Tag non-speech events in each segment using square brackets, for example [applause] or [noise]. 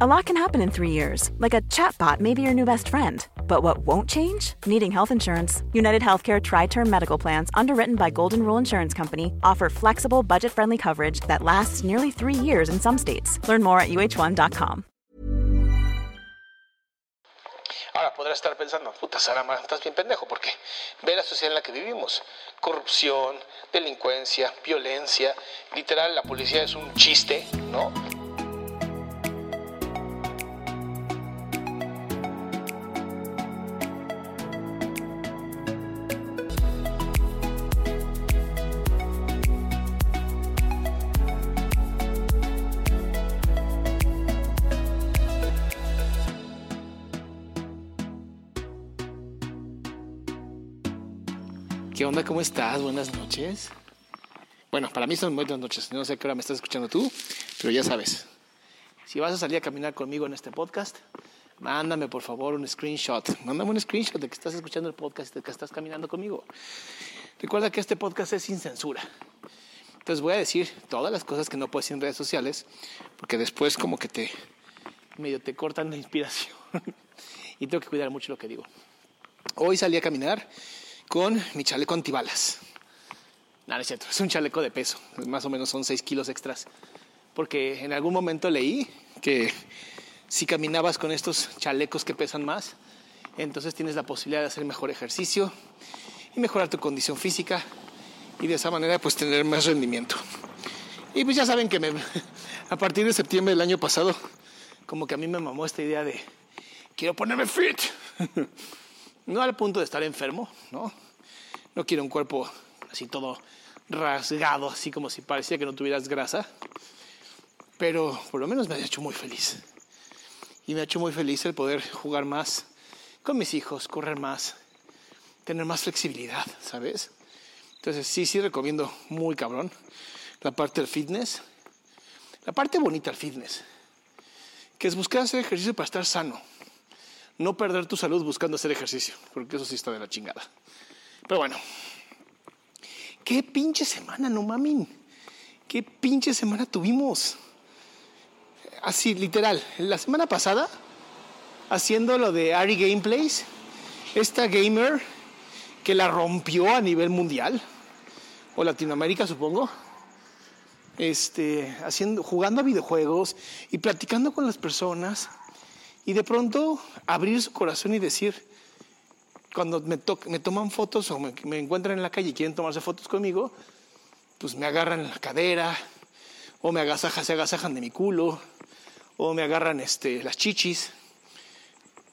A lot can happen in three years, like a chatbot may be your new best friend. But what won't change? Needing health insurance. United Healthcare Tri Term Medical Plans, underwritten by Golden Rule Insurance Company, offer flexible, budget friendly coverage that lasts nearly three years in some states. Learn more at uh1.com. Ahora podrá estar pensando, puta Sarama, estás bien pendejo, porque ve la sociedad en la que vivimos. Corrupción, delincuencia, violencia. Literal, la policía es un chiste, ¿no? Onda? ¿Cómo estás? Buenas noches. Bueno, para mí son buenas noches. No sé qué hora me estás escuchando tú, pero ya sabes. Si vas a salir a caminar conmigo en este podcast, mándame por favor un screenshot. Mándame un screenshot de que estás escuchando el podcast, de que estás caminando conmigo. Recuerda que este podcast es sin censura. Entonces voy a decir todas las cosas que no puedes decir en redes sociales, porque después como que te medio te cortan la inspiración. [laughs] y tengo que cuidar mucho lo que digo. Hoy salí a caminar con mi chaleco antibalas. No, no es cierto, es un chaleco de peso, más o menos son 6 kilos extras. Porque en algún momento leí que si caminabas con estos chalecos que pesan más, entonces tienes la posibilidad de hacer mejor ejercicio y mejorar tu condición física y de esa manera pues tener más rendimiento. Y pues ya saben que [laughs] a partir de septiembre del año pasado, como que a mí me mamó esta idea de quiero ponerme fit. [laughs] No al punto de estar enfermo, ¿no? No quiero un cuerpo así todo rasgado, así como si parecía que no tuvieras grasa. Pero por lo menos me ha hecho muy feliz. Y me ha hecho muy feliz el poder jugar más con mis hijos, correr más, tener más flexibilidad, ¿sabes? Entonces sí, sí recomiendo muy cabrón la parte del fitness. La parte bonita del fitness, que es buscar hacer ejercicio para estar sano no perder tu salud buscando hacer ejercicio, porque eso sí está de la chingada. Pero bueno, qué pinche semana, no mamin. Qué pinche semana tuvimos. Así, literal. La semana pasada, haciendo lo de Ari Gameplays, esta gamer que la rompió a nivel mundial, o Latinoamérica, supongo. Este, haciendo, jugando a videojuegos y platicando con las personas y de pronto abrir su corazón y decir, cuando me, me toman fotos o me, encuentran en la calle y quieren tomarse fotos conmigo, pues me agarran la cadera, o me agasajan, se agasajan de mi culo, o me agarran este, las chichis.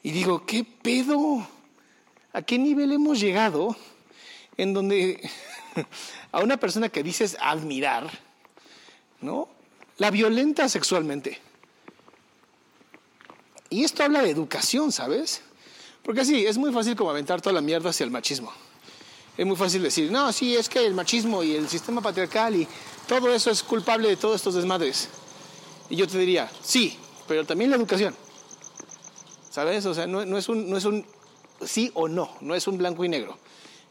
Y digo, ¿qué pedo? ¿A qué nivel hemos llegado en donde [laughs] a una persona que dices admirar, ¿no? La violenta sexualmente. Y esto habla de educación, ¿sabes? Porque sí, es muy fácil como aventar toda la mierda hacia el machismo. Es muy fácil decir, no, sí, es que el machismo y el sistema patriarcal y todo eso es culpable de todos estos desmadres. Y yo te diría, sí, pero también la educación. ¿Sabes? O sea, no, es un, es un sí o no, no es un blanco y negro.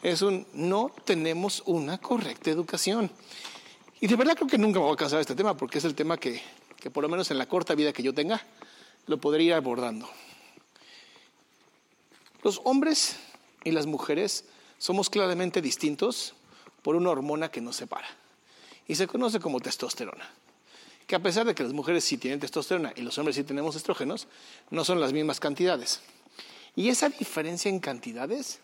Es un no tenemos una correcta educación. Y de verdad creo que nunca me voy a cansar de este tema porque es el tema que, que por lo menos en la corta vida que yo tenga, lo podría ir abordando. Los hombres y las mujeres somos claramente distintos por una hormona que nos separa y se conoce como testosterona. Que a pesar de que las mujeres sí tienen testosterona y los hombres sí tenemos estrógenos, no son las mismas cantidades. Y esa diferencia en cantidades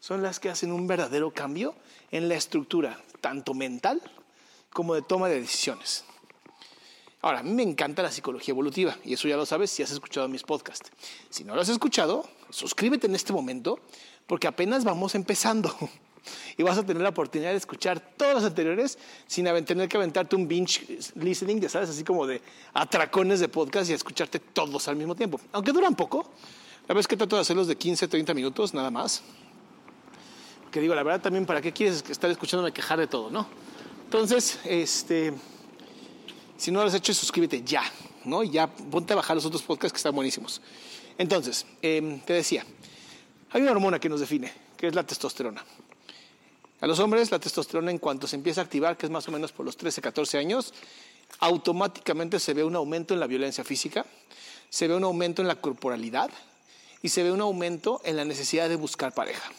son las que hacen un verdadero cambio en la estructura, tanto mental como de toma de decisiones. Ahora, a mí me encanta la psicología evolutiva y eso ya lo sabes si has escuchado mis podcasts. Si no lo has escuchado, suscríbete en este momento porque apenas vamos empezando [laughs] y vas a tener la oportunidad de escuchar todos los anteriores sin tener que aventarte un binge listening, ya sabes, así como de atracones de podcast y escucharte todos al mismo tiempo. Aunque duran poco, la vez que trato de hacerlos de 15, 30 minutos, nada más. Que digo, la verdad también, ¿para qué quieres estar escuchándome quejar de todo, no? Entonces, este, si no lo has hecho, suscríbete ya, ¿no? Ya ponte a bajar los otros podcasts que están buenísimos. Entonces, em, te decía, hay una hormona que nos define, que es la testosterona. A los hombres, la testosterona, en cuanto se empieza a activar, que es más o menos por los 13, 14 años, automáticamente se ve un aumento en la violencia física, se ve un aumento en la corporalidad y se ve un aumento en la necesidad de buscar pareja.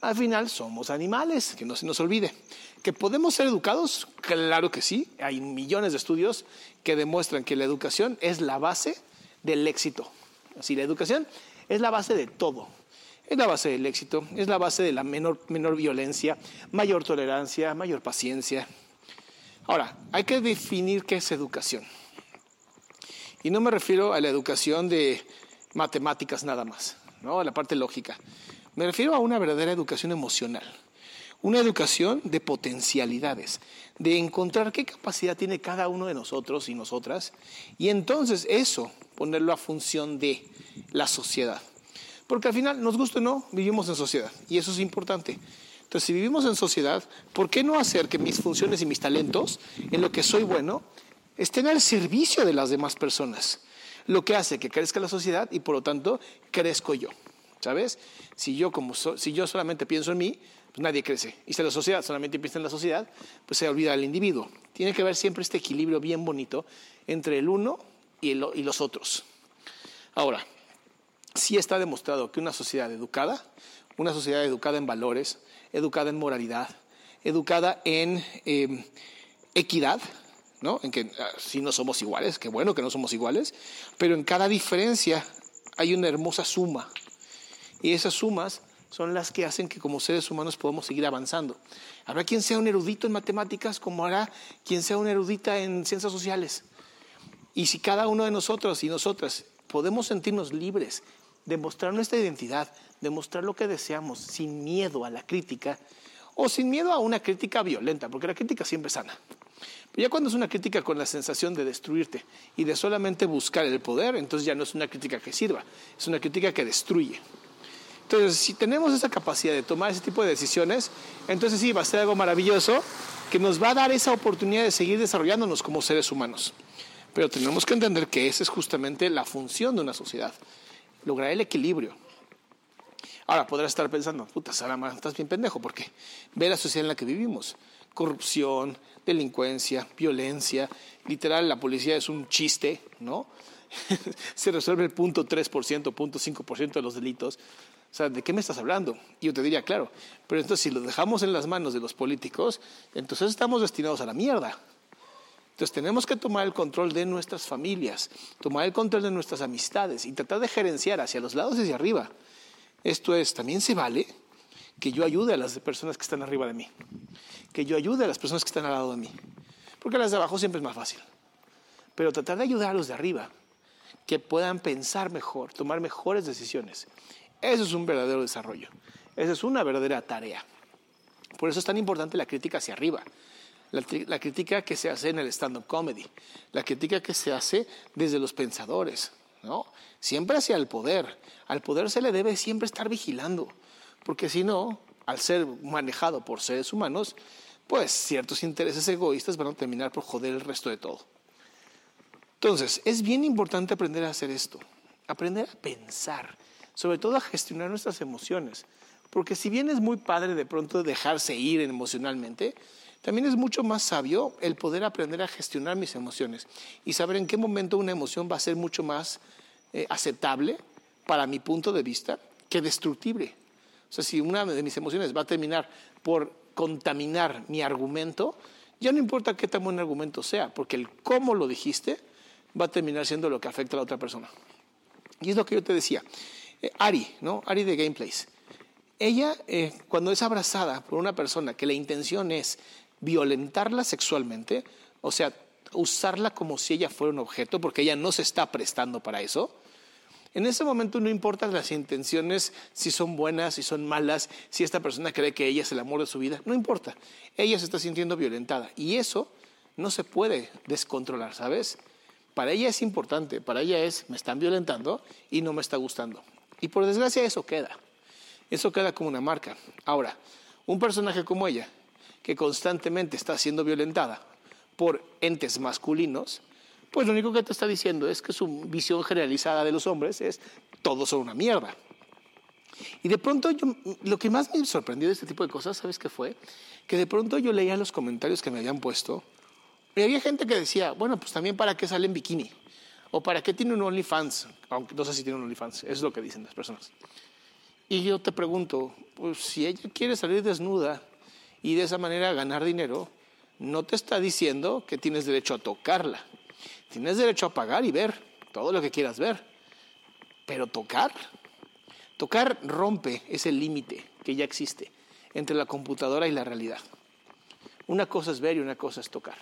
Al final somos animales, que no se nos olvide. ¿Que podemos ser educados? Claro que sí. Hay millones de estudios que demuestran que la educación es la base del éxito. Así, la educación es la base de todo. Es la base del éxito, es la base de la menor, menor violencia, mayor tolerancia, mayor paciencia. Ahora, hay que definir qué es educación. Y no me refiero a la educación de matemáticas nada más, ¿no? a la parte lógica. Me refiero a una verdadera educación emocional, una educación de potencialidades, de encontrar qué capacidad tiene cada uno de nosotros y nosotras, y entonces eso ponerlo a función de la sociedad. Porque al final, nos gusta o no, vivimos en sociedad y eso es importante. Entonces, si vivimos en sociedad, ¿por qué no hacer que mis funciones y mis talentos, en lo que soy bueno, estén al servicio de las demás personas? Lo que hace que crezca la sociedad y por lo tanto crezco yo. ¿Sabes? Si yo, como si yo solamente pienso en mí, pues nadie crece. Y si la sociedad solamente piensa en la sociedad, pues se olvida del individuo. Tiene que haber siempre este equilibrio bien bonito entre el uno y, los otros. Ahora, sí está demostrado que una sociedad educada, una sociedad educada en valores, educada en moralidad, educada en em, equidad, ¿no? En que ah, sí no somos iguales, qué bueno que no somos iguales, pero en cada diferencia hay una hermosa suma. Y esas sumas son las que hacen que como seres humanos podamos seguir avanzando. Habrá quien sea un erudito en matemáticas como hará quien sea un erudita en ciencias sociales. Y si cada uno de nosotros y nosotras podemos sentirnos libres demostrar nuestra identidad, demostrar lo que deseamos sin miedo a la crítica o sin miedo a una crítica violenta, porque la crítica siempre sana. Pero ya cuando es una crítica con la sensación de destruirte y de solamente buscar el poder, entonces ya no es una crítica que sirva, es una crítica que destruye. Entonces, si tenemos esa capacidad de tomar ese tipo de decisiones, entonces sí, va a ser algo maravilloso que nos va a dar esa oportunidad de seguir desarrollándonos como seres humanos. Pero tenemos que entender que esa es justamente la función de una sociedad lograr el equilibrio. Ahora podrás estar pensando, puta, Sara, estás bien pendejo, porque ve la sociedad en la que vivimos. Corrupción, delincuencia, violencia, literal, la policía es un chiste, ¿no? [laughs] Se resuelve el punto 3%, punto 5% de los delitos. O sea, ¿de qué me estás hablando? Y yo te diría, claro, pero entonces si lo dejamos en las manos de los políticos, entonces estamos destinados a la mierda. Entonces tenemos que tomar el control de nuestras familias, tomar el control de nuestras amistades y tratar de gerenciar hacia los lados y hacia arriba. Esto es, también se vale que yo ayude a las personas que están arriba de mí, que yo ayude a las personas que están al lado de mí, porque las de abajo siempre es más fácil. Pero tratar de ayudar a los de arriba, que puedan pensar mejor, tomar mejores decisiones. Eso es un verdadero desarrollo. Esa es una verdadera tarea. Por eso es tan importante la crítica hacia arriba la, crítica que se hace en el stand-up comedy, la crítica que se hace desde los pensadores, ¿no? Siempre hacia el poder. Al poder se le debe siempre estar vigilando, porque si no, al ser manejado por seres humanos, pues ciertos intereses egoístas van a terminar por joder el resto de todo. Entonces, es bien importante aprender a hacer esto, aprender a pensar, sobre todo a gestionar nuestras emociones, porque si bien es muy padre de pronto dejarse ir emocionalmente, también es mucho más sabio el poder aprender a gestionar mis emociones y saber en qué momento una emoción va a ser mucho más eh, aceptable para mi punto de vista que destructible. O sea, si una de mis emociones va a terminar por contaminar mi argumento, ya no importa qué tan buen argumento sea, porque el cómo lo dijiste va a terminar siendo lo que afecta a la otra persona. Y es lo que yo te decía. Eh, Ari, ¿no? Ari de Gameplays. Ella, eh, cuando es abrazada por una persona que la intención es violentarla sexualmente, o sea, usarla como si ella fuera un objeto, porque ella no se está prestando para eso, en ese momento no importa las intenciones, si son buenas, si son malas, si esta persona cree que ella es el amor de su vida, no importa. Ella se está sintiendo violentada y eso no se puede descontrolar, ¿sabes? Para ella es importante, para ella es, me están violentando y no me está gustando. Y por desgracia eso queda. Eso queda como una marca. Ahora, un personaje como ella, que constantemente está siendo violentada por entes masculinos, pues lo único que te está diciendo es que su visión generalizada de los hombres es todos son una mierda. Y de pronto lo que más me sorprendió de este tipo de cosas, ¿sabes qué fue? Que de pronto yo leía los comentarios que me habían puesto y había gente que decía, bueno, pues también para qué sale en bikini o para qué tiene un OnlyFans, aunque no sé si tiene un OnlyFans, es lo que dicen las personas. Y yo te pregunto, pues si ella quiere salir desnuda y de esa manera ganar dinero, no te está diciendo que tienes derecho a tocarla. Tienes derecho a pagar y ver todo lo que quieras ver. Pero tocar, tocar rompe ese límite que ya existe entre la computadora y la realidad. Una cosa es ver y una cosa es tocar.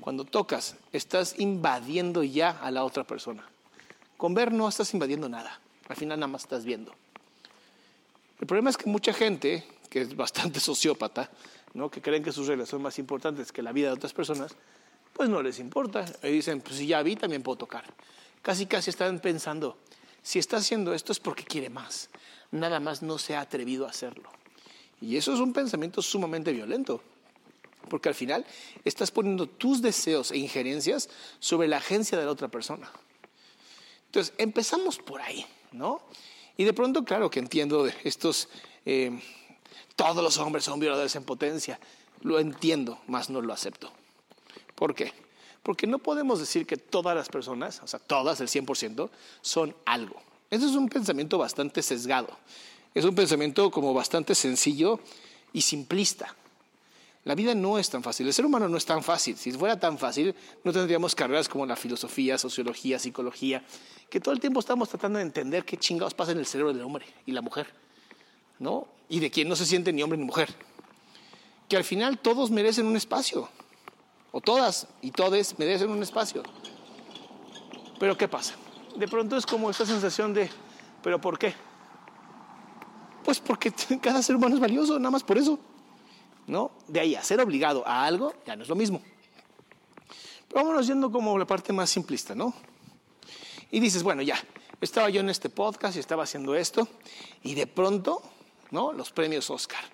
Cuando tocas, estás invadiendo ya a la otra persona. Con ver no estás invadiendo nada. Al final nada más estás viendo. El problema es que mucha gente, que es bastante [laughs] sociópata, ¿no? que creen que sus reglas son más importantes que la vida de otras personas, pues no les importa. Y dicen, pues si ya vi, también puedo tocar. Casi, casi están pensando, si está haciendo esto es porque quiere más. Nada más no se ha atrevido a hacerlo. Y eso es un pensamiento sumamente violento. Porque al final estás poniendo tus deseos e injerencias sobre la agencia de la otra persona. Entonces, empezamos por ahí, ¿no? Y de pronto, claro que entiendo estos, eh, todos los hombres son violadores en potencia. Lo entiendo, más no lo acepto. ¿Por qué? Porque no podemos decir que todas las personas, o sea, todas, el 100%, son algo. Eso es un pensamiento bastante sesgado. Es un pensamiento como bastante sencillo y simplista. La vida no es tan fácil, el ser humano no es tan fácil. Si fuera tan fácil, no tendríamos carreras como la filosofía, sociología, psicología, que todo el tiempo estamos tratando de entender qué chingados pasa en el cerebro del hombre y la mujer, ¿no? Y de quien no se siente ni hombre ni mujer. Que al final todos merecen un espacio o todas y todes merecen un espacio. Pero ¿qué pasa? De pronto es como esta sensación de, ¿pero por qué? Pues porque [laughs] cada ser humano es valioso, nada más por eso. ¿No? De ahí a ser obligado a algo ya no es lo mismo. Pero vámonos yendo como la parte más simplista, ¿no? Y dices, bueno, ya, estaba yo en este podcast y estaba haciendo esto, y de pronto, ¿no? Los premios Oscar.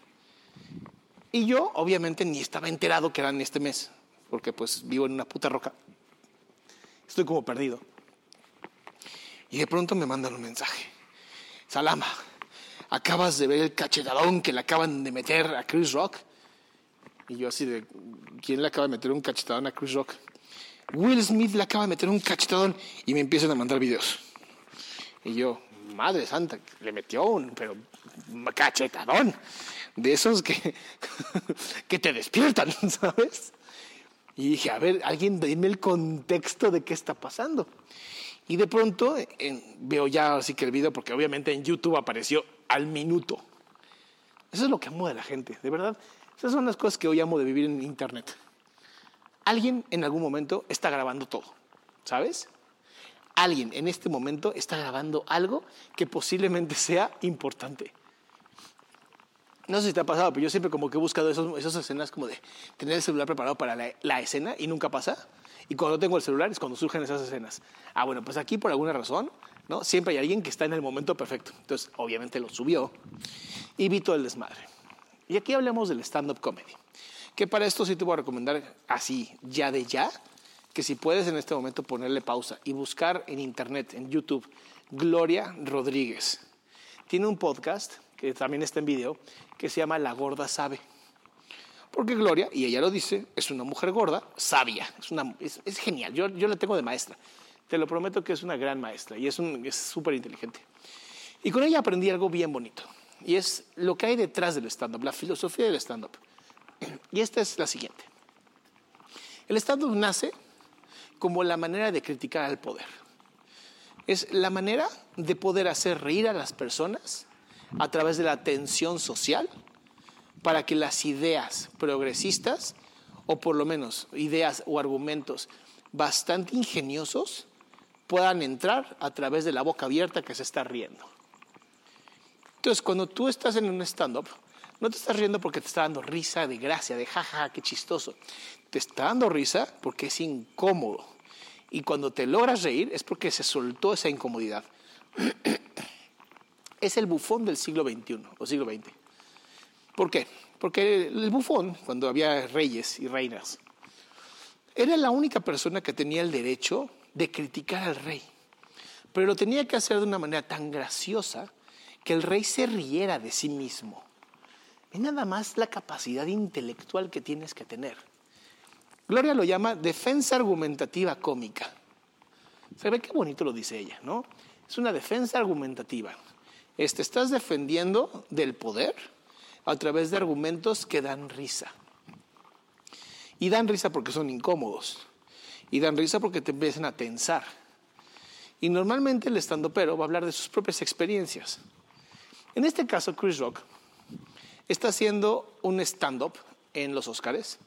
Y yo, obviamente, ni estaba enterado que eran este mes porque pues vivo en una puta roca. Estoy como perdido. Y de pronto me mandan un mensaje. Salama, acabas de ver el cachetadón que le acaban de meter a Chris Rock. Y yo así de, ¿quién le acaba de meter un cachetadón a Chris Rock? Will Smith le acaba de meter un cachetadón y me empiezan a mandar videos. Y yo, madre santa, le metió un, pero cachetadón. De esos que, [laughs] que te despiertan, [laughs] ¿sabes? Y dije, a ver, alguien dime el contexto de qué está pasando. Y de pronto veo ya así que el video, porque obviamente en YouTube apareció al minuto. Eso es lo que amo de la gente, de verdad. Esas son las cosas que hoy amo de vivir en Internet. Alguien en algún momento está grabando todo, ¿sabes? Alguien en este momento está grabando algo que posiblemente sea importante. No sé si te ha pasado, pero yo siempre como que he buscado esas escenas como de tener el celular preparado para la, escena y nunca pasa. Y cuando tengo el celular es cuando surgen esas escenas. Ah, bueno, pues aquí por alguna razón, ¿no? Siempre hay alguien que está en el momento perfecto. Entonces, obviamente lo subió y vi todo el desmadre. Y aquí hablamos del stand-up comedy. Que para esto sí te voy a recomendar así, ya de ya, que si puedes en este momento ponerle pausa y buscar en internet, en YouTube, Gloria Rodríguez. Tiene un podcast que también está en video, que se llama La Gorda Sabe. Porque Gloria, y ella lo dice, es una mujer gorda, sabia, es, una, es, genial, yo, yo la tengo de maestra, te lo prometo que es una gran maestra y es súper inteligente. Y con ella aprendí algo bien bonito, y es lo que hay detrás del stand-up, la filosofía del stand-up. [clears throat] Y esta es la siguiente. El stand-up nace como la manera de criticar al poder. Es la manera de poder hacer reír a las personas a través de la tensión social para que las ideas progresistas o por lo menos ideas o argumentos bastante ingeniosos, puedan entrar a través de la boca abierta que se está riendo. Entonces, cuando tú estás en un stand-up, no te estás riendo porque te está dando risa de gracia, de jaja, qué chistoso. Te está dando risa porque es incómodo. Y cuando te logras reír es porque se soltó esa incomodidad. [clears throat] es el bufón del siglo XXI o siglo XX. ¿Por qué? Porque el bufón, cuando había reyes y reinas, era la única persona que tenía el derecho de criticar al rey. Pero lo tenía que hacer de una manera tan graciosa que el rey se riera de sí mismo. Ve nada más la capacidad intelectual que tienes que tener. Gloria lo llama defensa argumentativa cómica. ¿Se qué bonito lo dice ella, no? Es una defensa argumentativa. Este, estás defendiendo del poder a través de argumentos que dan risa. Y dan risa porque son incómodos. Y dan risa porque te empiezan a tensar. Y normalmente el estando pero va a hablar de sus propias experiencias. En este caso, Chris Rock está haciendo un stand-up en los Oscars,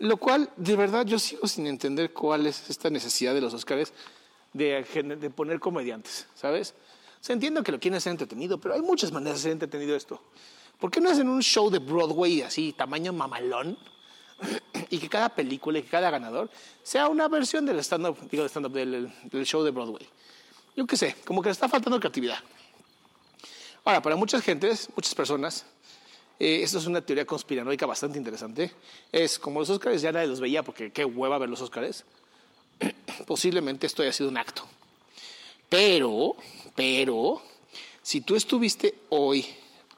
lo cual de verdad yo sigo sin entender cuál es esta necesidad de los Oscars de, poner comediantes, ¿sabes? Se entiende que lo quieren hacer entretenido, pero hay muchas maneras de ser entretenido esto. ¿Por qué no hacen un show de Broadway así, tamaño mamalón? y que cada película y que cada ganador sea una versión del stand-up, digo, stand del, del, show de Broadway. Yo qué sé, como que le está faltando creatividad. Ahora, para muchas gentes, muchas personas, eh, esto es una teoría conspiranoica bastante interesante. Es como los Oscars ya nadie los veía porque qué hueva ver los Oscars. [clears throat] Posiblemente esto haya sido un acto. Pero, pero, si tú estuviste hoy,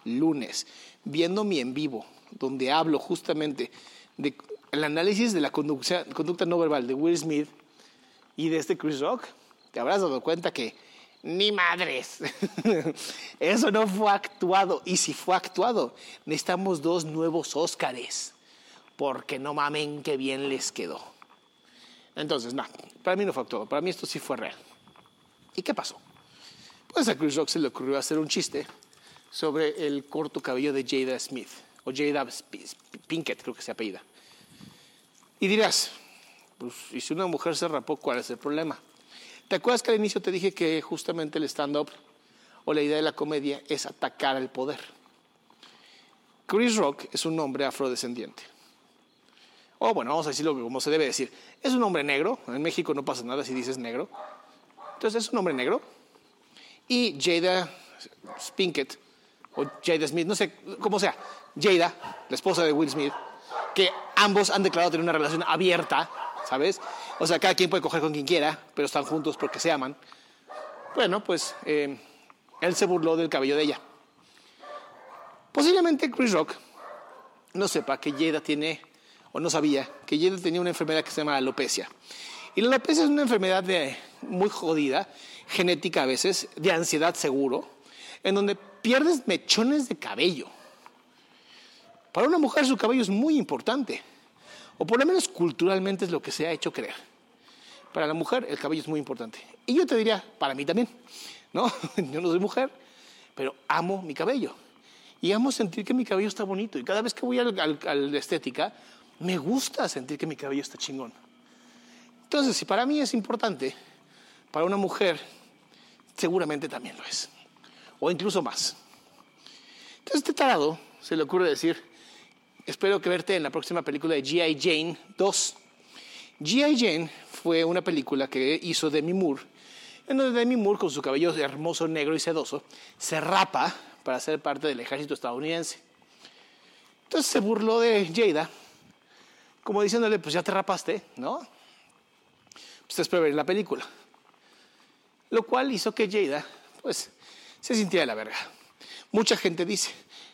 lunes, viendo mi en vivo, donde hablo justamente del análisis de la conducta, conducta no verbal de Will Smith y de este Chris Rock, te habrás dado cuenta que ni madres. [laughs] Eso no fue actuado. Y si fue actuado, necesitamos dos nuevos Óscares. Porque no mamen que bien les quedó. Entonces, no, para mí no fue actuado. Para mí esto sí fue real. ¿Y qué pasó? Pues a Chris Rock se le ocurrió hacer un chiste sobre el corto cabello de Jada Smith. O Jada Pinkett, creo que se apellida. Y dirás, pues, ¿y si una mujer se rapó, cuál es el problema? ¿Te acuerdas que al inicio te dije que justamente el stand-up o la idea de la comedia es atacar al poder? Chris Rock es un hombre afrodescendiente. O bueno, vamos a decirlo como se debe decir. Es un hombre negro. En México no pasa nada si dices negro. Entonces es un hombre negro. Y Jada Spinkett, o Jada Smith, no sé cómo sea, Jada, la esposa de Will Smith, que ambos han declarado tener una relación abierta ¿sabes? O sea, cada quien puede coger con quien quiera, pero están juntos porque se aman. Bueno, pues eh, él se burló del cabello de ella. Posiblemente Chris Rock no sepa que Jada tiene, o no sabía, que Jada tenía una enfermedad que se llama alopecia. Y la alopecia es una enfermedad muy jodida, genética a veces, de ansiedad seguro, en donde pierdes mechones de cabello. Para una mujer su cabello es muy importante o por lo menos culturalmente es lo que se ha hecho creer. Para la mujer el cabello es muy importante. Y yo te diría, para mí también, ¿no? [laughs] Yo no soy mujer, pero amo mi cabello. Y amo sentir que mi cabello está bonito. Y cada vez que voy a la estética, me gusta sentir que mi cabello está chingón. Entonces, si para mí es importante, para una mujer seguramente también lo es. O incluso más. Entonces, este tarado se le ocurre decir, espero que verte en la próxima película de G.I. Jane 2. G.I. Jane fue una película que hizo Demi Moore, en donde Demi Moore, con su cabello hermoso, negro y sedoso, se rapa para ser parte del ejército estadounidense. Entonces se burló de Jada, como diciéndole, pues ya te rapaste, ¿no? Pues te espero ver la película. Lo cual hizo que Jada, pues, se sintiera de la verga. Mucha gente dice,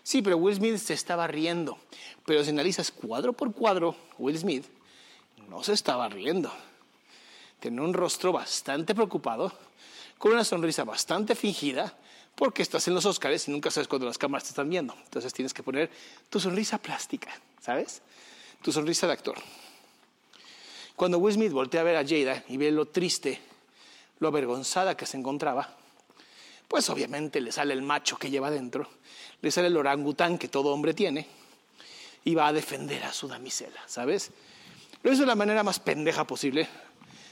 Sí, pero Will Smith se estaba riendo. Pero si analizas cuadro por cuadro, Will Smith no se estaba riendo. Tenía un rostro bastante preocupado, con una sonrisa bastante fingida, porque estás en los Oscars y nunca sabes cuándo las cámaras te están viendo. Entonces tienes que poner tu sonrisa plástica, ¿sabes? Tu sonrisa de actor. Cuando Will Smith voltea a ver a Jada y ve lo triste, lo avergonzada que se encontraba, pues obviamente le sale el macho que lleva dentro le sale el orangután que todo hombre tiene iba a defender a su damisela, ¿sabes? Lo hizo de la manera más pendeja posible,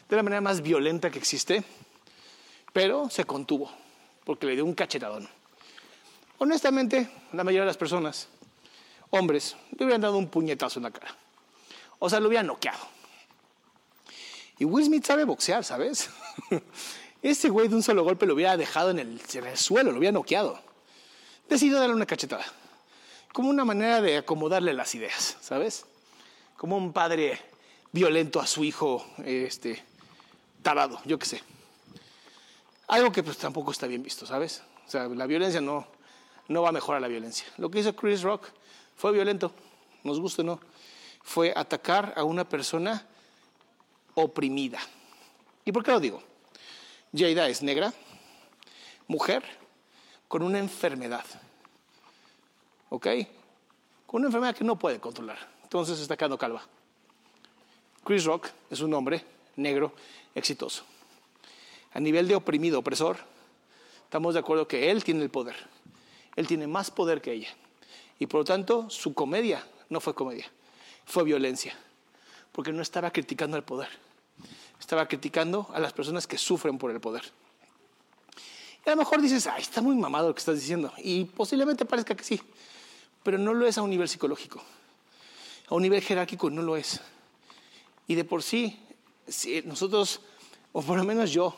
de la manera más violenta que existe, pero se contuvo, porque le dio un cachetadón. Honestamente, la mayoría de las personas, hombres, le hubieran dado un puñetazo en la cara. O sea, lo hubieran noqueado. Y Will Smith sabe boxear, ¿sabes? [laughs] Ese güey de un solo golpe lo hubiera dejado en el, en el suelo, lo hubiera noqueado. Decidió darle una cachetada. Como una manera de acomodarle las ideas, ¿sabes? Como un padre violento a su hijo, este, tarado, yo qué sé. Algo que pues tampoco está bien visto, ¿sabes? O sea, la violencia no, no va a mejorar la violencia. Lo que hizo Chris Rock fue violento, nos gusta o no. Fue atacar a una persona oprimida. ¿Y por qué lo digo? Jada es negra, mujer, con una enfermedad. ¿Ok? Con una enfermedad que no puede controlar. Entonces está quedando calva. Chris Rock es un hombre negro exitoso. A nivel de oprimido, opresor, estamos de acuerdo que él tiene el poder. Él tiene más poder que ella. Y por lo tanto, su comedia no fue comedia, fue violencia. Porque no estaba criticando el poder, estaba criticando a las personas que sufren por el poder. Y a lo mejor dices, ay, está muy mamado lo que estás diciendo. Y posiblemente parezca que sí, pero no lo es a un nivel psicológico. A un nivel jerárquico no lo es. Y de por sí, nosotros, o por lo menos yo,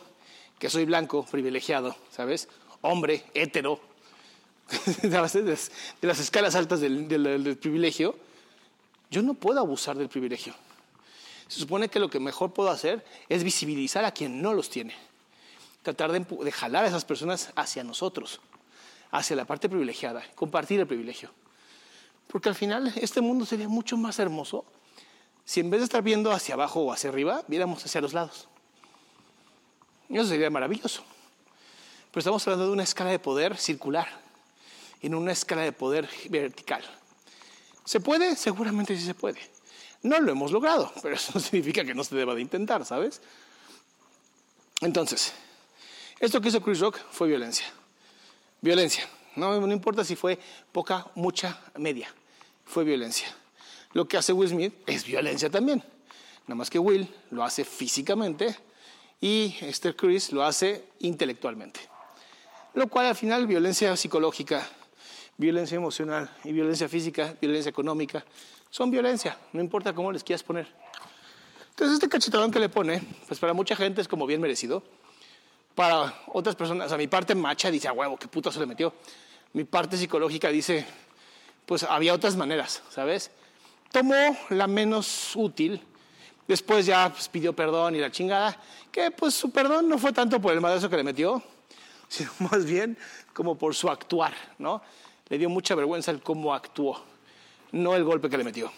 que soy blanco, privilegiado, ¿sabes? Hombre, hétero, [laughs] de las escalas altas del, privilegio, yo no puedo abusar del privilegio. Se supone que lo que mejor puedo hacer es visibilizar a quien no los tiene. Tratar de, de jalar a esas personas hacia nosotros, hacia la parte privilegiada, compartir el privilegio. Porque al final este mundo sería mucho más hermoso si en vez de estar viendo hacia abajo o hacia arriba, viéramos hacia los lados. Eso sería maravilloso. Pero estamos hablando de una escala de poder circular en una escala de poder vertical. ¿Se puede? Seguramente sí se puede. No lo hemos logrado, [laughs] pero eso no significa que no se deba de intentar, ¿sabes? Entonces, esto que hizo Chris Rock fue violencia. Violencia. No, no importa si fue poca, mucha, media. Fue violencia. Lo que hace Will Smith es violencia también. Nada más que Will lo hace físicamente y este Chris lo hace intelectualmente. Lo cual al final violencia psicológica violencia emocional y violencia física, violencia económica, son violencia, no importa cómo les quieras poner. Entonces este cachetadón que le pone, pues para mucha gente es como bien merecido. Para otras personas, a mi parte macha dice, a huevo, qué puta se le metió. Mi parte psicológica dice, pues había otras maneras, ¿sabes? Tomó la menos útil, después ya pues, pidió perdón y la chingada, que pues su perdón no fue tanto por el madrazo que le metió, sino [laughs] más bien como por su actuar, ¿no? le dio mucha vergüenza el cómo actuó, no el golpe que le metió.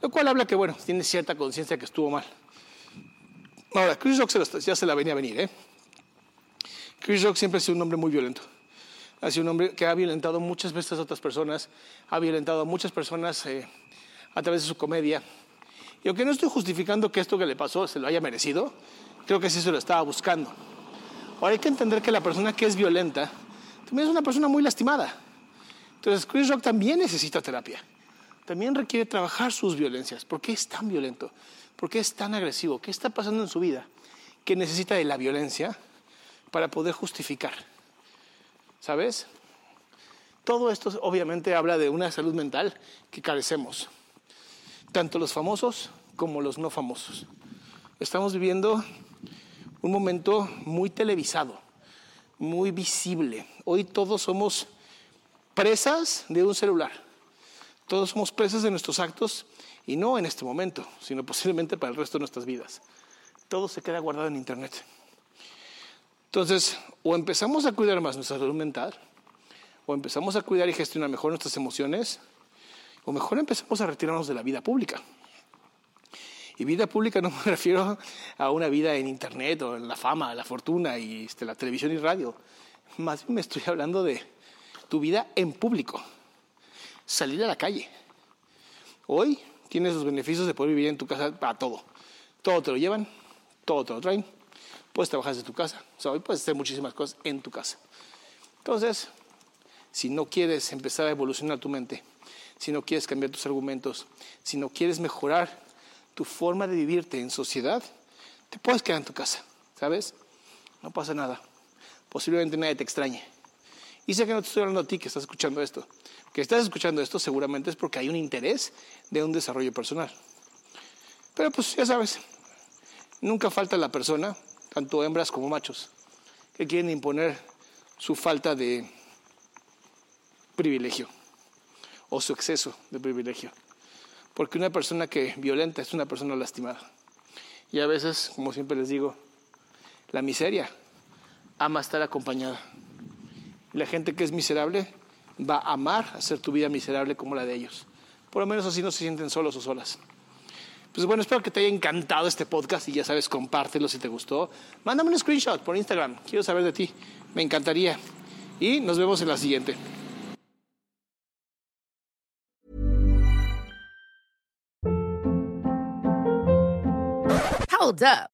Lo cual habla que, bueno, tiene cierta conciencia que estuvo mal. Ahora, Chris Rock ya se la venía a venir, ¿eh? Chris Rock siempre ha sido un hombre muy violento. Ha sido un hombre que ha violentado muchas veces a otras personas, ha violentado a muchas personas eh, a través de su comedia. Y aunque no estoy justificando que esto que le pasó se lo haya merecido, creo que sí se lo estaba buscando. Ahora hay que entender que la persona que es violenta también es una persona muy lastimada. Entonces, Chris Rock también necesita terapia. También requiere trabajar sus violencias. ¿Por qué es tan violento? ¿Por qué es tan agresivo? ¿Qué está pasando en su vida? Que necesita de la violencia para poder justificar. ¿Sabes? Todo esto obviamente habla de una salud mental que carecemos. Tanto los famosos como los no famosos. Estamos viviendo un momento muy televisado muy visible. Hoy todos somos presas de un celular. Todos somos presas de nuestros actos y no en este momento, sino posiblemente para el resto de nuestras vidas. Todo se queda guardado en Internet. Entonces, o empezamos a cuidar más nuestra salud mental, o empezamos a cuidar y gestionar mejor nuestras emociones, o mejor empezamos a retirarnos de la vida pública. Y vida pública no me [laughs] refiero a una vida en Internet o en la fama, la fortuna y este, la televisión y radio. Más bien me estoy hablando de tu vida en público. Salir a la calle. Hoy tienes los beneficios de poder vivir en tu casa para todo. Todo te lo llevan, todo te lo traen. Puedes trabajar desde tu casa. O sea, hoy puedes hacer muchísimas cosas en tu casa. Entonces, si no quieres empezar a evolucionar tu mente, si no quieres cambiar tus argumentos, si no quieres mejorar tu forma de vivirte en sociedad, te puedes quedar en tu casa, ¿sabes? No pasa nada. Posiblemente nadie te extrañe. Y sé que no te estoy hablando a ti que estás escuchando esto. Que estás escuchando esto seguramente es porque hay un interés de un desarrollo personal. Pero pues ya sabes, nunca falta la persona, tanto hembras como machos, que quieren imponer su falta de privilegio o su exceso de privilegio. Porque una persona que violenta es una persona lastimada. Y a veces, como siempre les digo, la miseria ama estar acompañada. La gente que es miserable va a amar hacer tu vida miserable como la de ellos. Por lo menos así no se sienten solos o solas. Pues bueno, espero que te haya encantado este podcast y ya sabes, compártelo si te gustó. Mándame un screenshot por Instagram, quiero saber de ti, me encantaría. Y nos vemos en la siguiente. Hold up.